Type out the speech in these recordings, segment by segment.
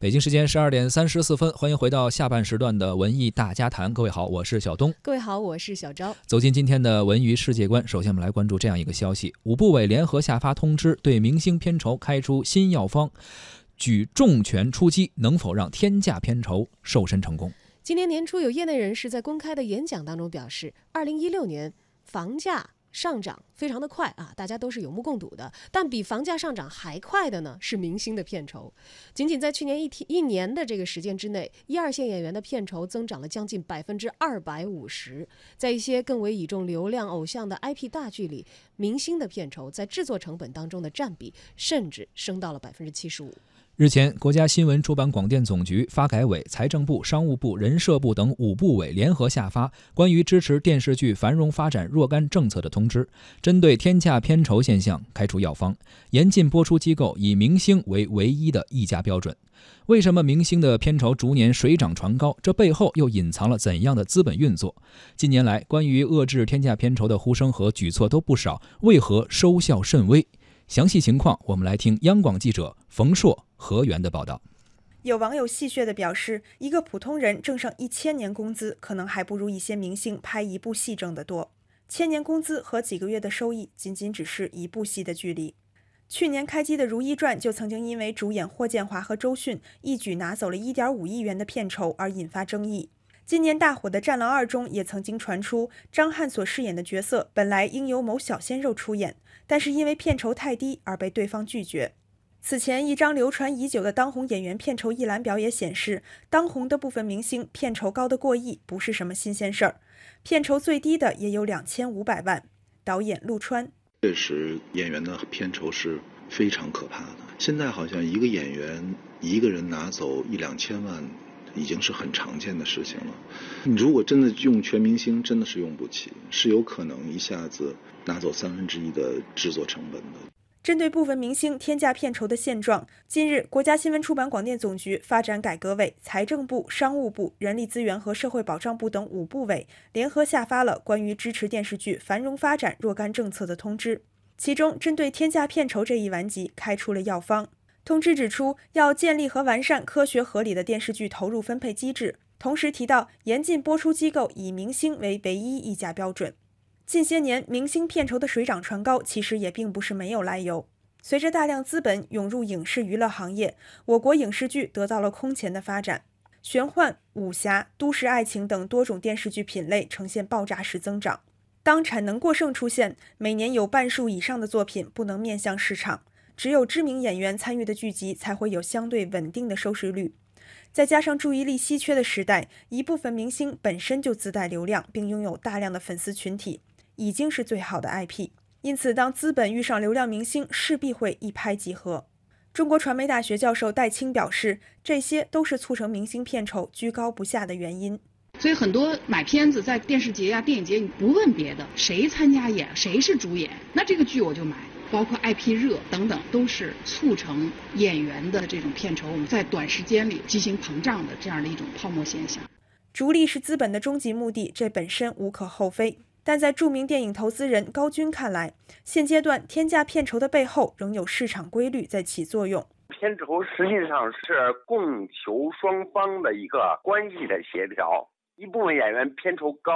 北京时间十二点三十四分，欢迎回到下半时段的文艺大家谈。各位好，我是小东。各位好，我是小昭。走进今天的文娱世界观，首先我们来关注这样一个消息：五部委联合下发通知，对明星片酬开出新药方，举重拳出击，能否让天价片酬瘦身成功？今年年初，有业内人士在公开的演讲当中表示，二零一六年房价。上涨非常的快啊，大家都是有目共睹的。但比房价上涨还快的呢，是明星的片酬。仅仅在去年一天一年的这个时间之内，一二线演员的片酬增长了将近百分之二百五十。在一些更为倚重流量偶像的 IP 大剧里，明星的片酬在制作成本当中的占比甚至升到了百分之七十五。日前，国家新闻出版广电总局、发改委、财政部、商务部、人社部等五部委联合下发关于支持电视剧繁荣发展若干政策的通知，针对天价片酬现象开出药方，严禁播出机构以明星为唯一的议价标准。为什么明星的片酬逐年水涨船高？这背后又隐藏了怎样的资本运作？近年来，关于遏制天价片酬的呼声和举措都不少，为何收效甚微？详细情况，我们来听央广记者冯硕、何源的报道。有网友戏谑地表示：“一个普通人挣上一千年工资，可能还不如一些明星拍一部戏挣得多。千年工资和几个月的收益，仅仅只是一部戏的距离。”去年开机的《如懿传》就曾经因为主演霍建华和周迅一举拿走了一点五亿元的片酬而引发争议。今年大火的《战狼二》中也曾经传出，张翰所饰演的角色本来应由某小鲜肉出演。但是因为片酬太低而被对方拒绝。此前一张流传已久的当红演员片酬一览表也显示，当红的部分明星片酬高得过亿不是什么新鲜事儿，片酬最低的也有两千五百万。导演陆川确实，演员的片酬是非常可怕的。现在好像一个演员一个人拿走一两千万。已经是很常见的事情了。你如果真的用全明星，真的是用不起，是有可能一下子拿走三分之一的制作成本的。针对部分明星天价片酬的现状，近日，国家新闻出版广电总局、发展改革委、财政部、商务部、人力资源和社会保障部等五部委联合下发了关于支持电视剧繁荣发展若干政策的通知，其中针对天价片酬这一顽疾开出了药方。通知指出，要建立和完善科学合理的电视剧投入分配机制，同时提到严禁播出机构以明星为唯一议价标准。近些年，明星片酬的水涨船高，其实也并不是没有来由。随着大量资本涌入影视娱乐行业，我国影视剧得到了空前的发展，玄幻、武侠、都市爱情等多种电视剧品类呈现爆炸式增长。当产能过剩出现，每年有半数以上的作品不能面向市场。只有知名演员参与的剧集才会有相对稳定的收视率，再加上注意力稀缺的时代，一部分明星本身就自带流量，并拥有大量的粉丝群体，已经是最好的 IP。因此，当资本遇上流量明星，势必会一拍即合。中国传媒大学教授戴青表示，这些都是促成明星片酬居高不下的原因。所以，很多买片子在电视节呀、电影节，你不问别的，谁参加演，谁是主演，那这个剧我就买。包括 IP 热等等，都是促成演员的这种片酬我们在短时间里畸形膨胀的这样的一种泡沫现象。逐利是资本的终极目的，这本身无可厚非。但在著名电影投资人高军看来，现阶段天价片酬的背后仍有市场规律在起作用。片酬实际上是供求双方的一个关系的协调。一部分演员片酬高，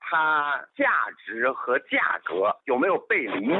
它价值和价格有没有背离？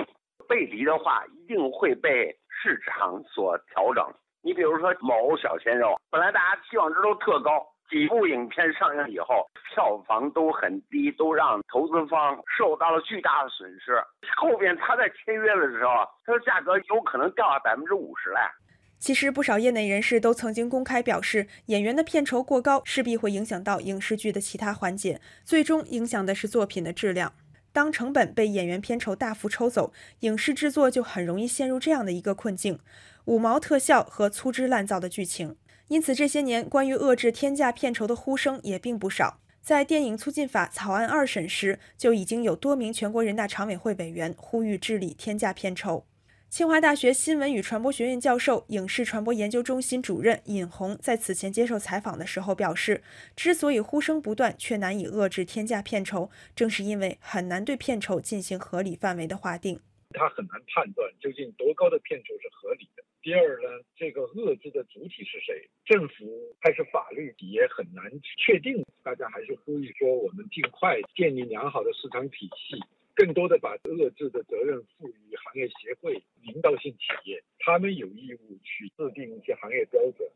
背离的话，一定会被市场所调整。你比如说某小鲜肉，本来大家期望值都特高，几部影片上映以后，票房都很低，都让投资方受到了巨大的损失。后边他在签约的时候，他的价格有可能掉下百分之五十来。其实不少业内人士都曾经公开表示，演员的片酬过高，势必会影响到影视剧的其他环节，最终影响的是作品的质量。当成本被演员片酬大幅抽走，影视制作就很容易陷入这样的一个困境：五毛特效和粗制滥造的剧情。因此，这些年关于遏制天价片酬的呼声也并不少。在电影促进法草案二审时，就已经有多名全国人大常委会委员呼吁治理天价片酬。清华大学新闻与传播学院教授、影视传播研究中心主任尹红在此前接受采访的时候表示，之所以呼声不断却难以遏制天价片酬，正是因为很难对片酬进行合理范围的划定。他很难判断究竟多高的片酬是合理的。第二呢，这个遏制的主体是谁？政府还是法律也很难确定。大家还是呼吁说，我们尽快建立良好的市场体系。更多的把遏制的责任赋予行业协会、领导性企业，他们有义务去制定一些行业标准。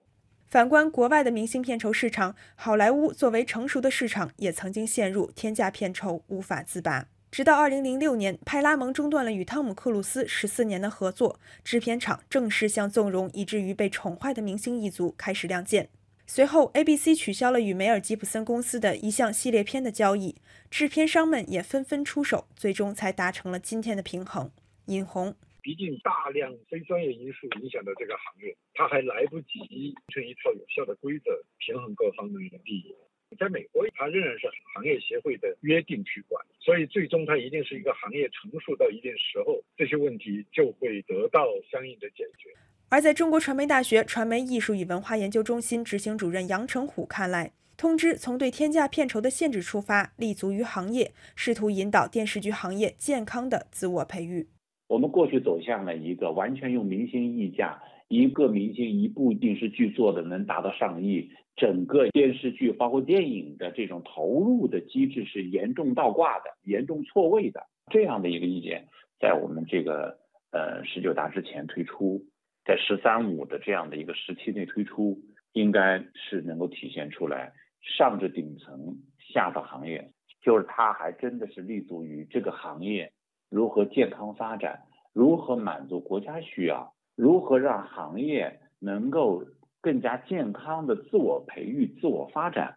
反观国外的明星片酬市场，好莱坞作为成熟的市场，也曾经陷入天价片酬无法自拔。直到2006年，派拉蒙中断了与汤姆·克鲁斯十四年的合作，制片厂正式向纵容以至于被宠坏的明星一族开始亮剑。随后，ABC 取消了与梅尔吉普森公司的一项系列片的交易，制片商们也纷纷出手，最终才达成了今天的平衡。尹红，毕竟大量非专业因素影响到这个行业，它还来不及形成一套有效的规则，平衡各方的利益。在美国，它仍然是行业协会的约定去管，所以最终它一定是一个行业成熟到一定时候，这些问题就会得到相应的解决。而在中国传媒大学传媒艺术与文化研究中心执行主任杨成虎看来，通知从对天价片酬的限制出发，立足于行业，试图引导电视剧行业健康的自我培育。我们过去走向了一个完全用明星溢价，一个明星一部电视剧做的能达到上亿，整个电视剧包括电影的这种投入的机制是严重倒挂的、严重错位的这样的一个意见，在我们这个呃十九大之前推出。在“十三五”的这样的一个时期内推出，应该是能够体现出来上至顶层，下到行业，就是它还真的是立足于这个行业如何健康发展，如何满足国家需要，如何让行业能够更加健康的自我培育、自我发展，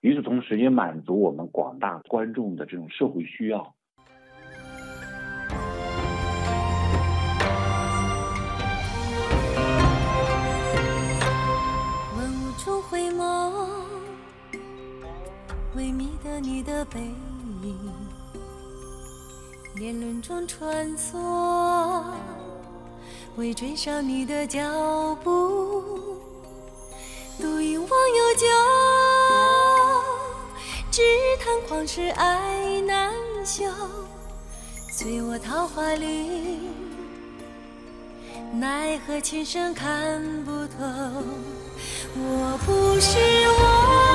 与此同时也满足我们广大观众的这种社会需要。你的背影，年轮中穿梭，为追上你的脚步。独饮忘忧酒，只叹狂世爱难休。醉卧桃花林，奈何情深看不透。我不是我。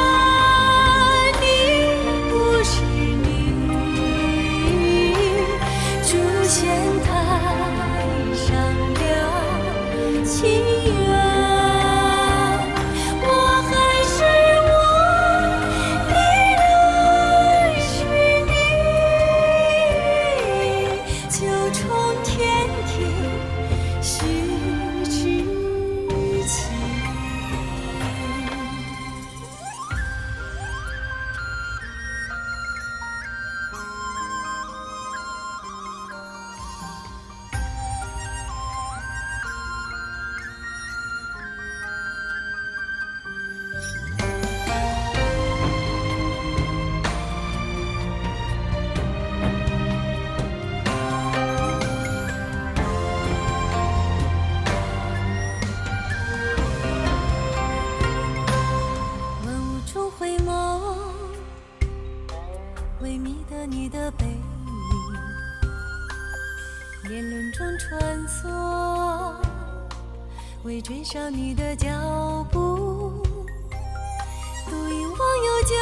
年轮中穿梭为追上你的脚步，独饮忘忧酒，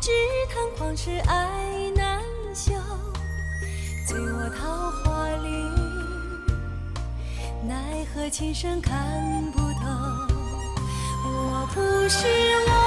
只叹旷世爱难休。醉卧桃花林，奈何情深看不透。我不是我。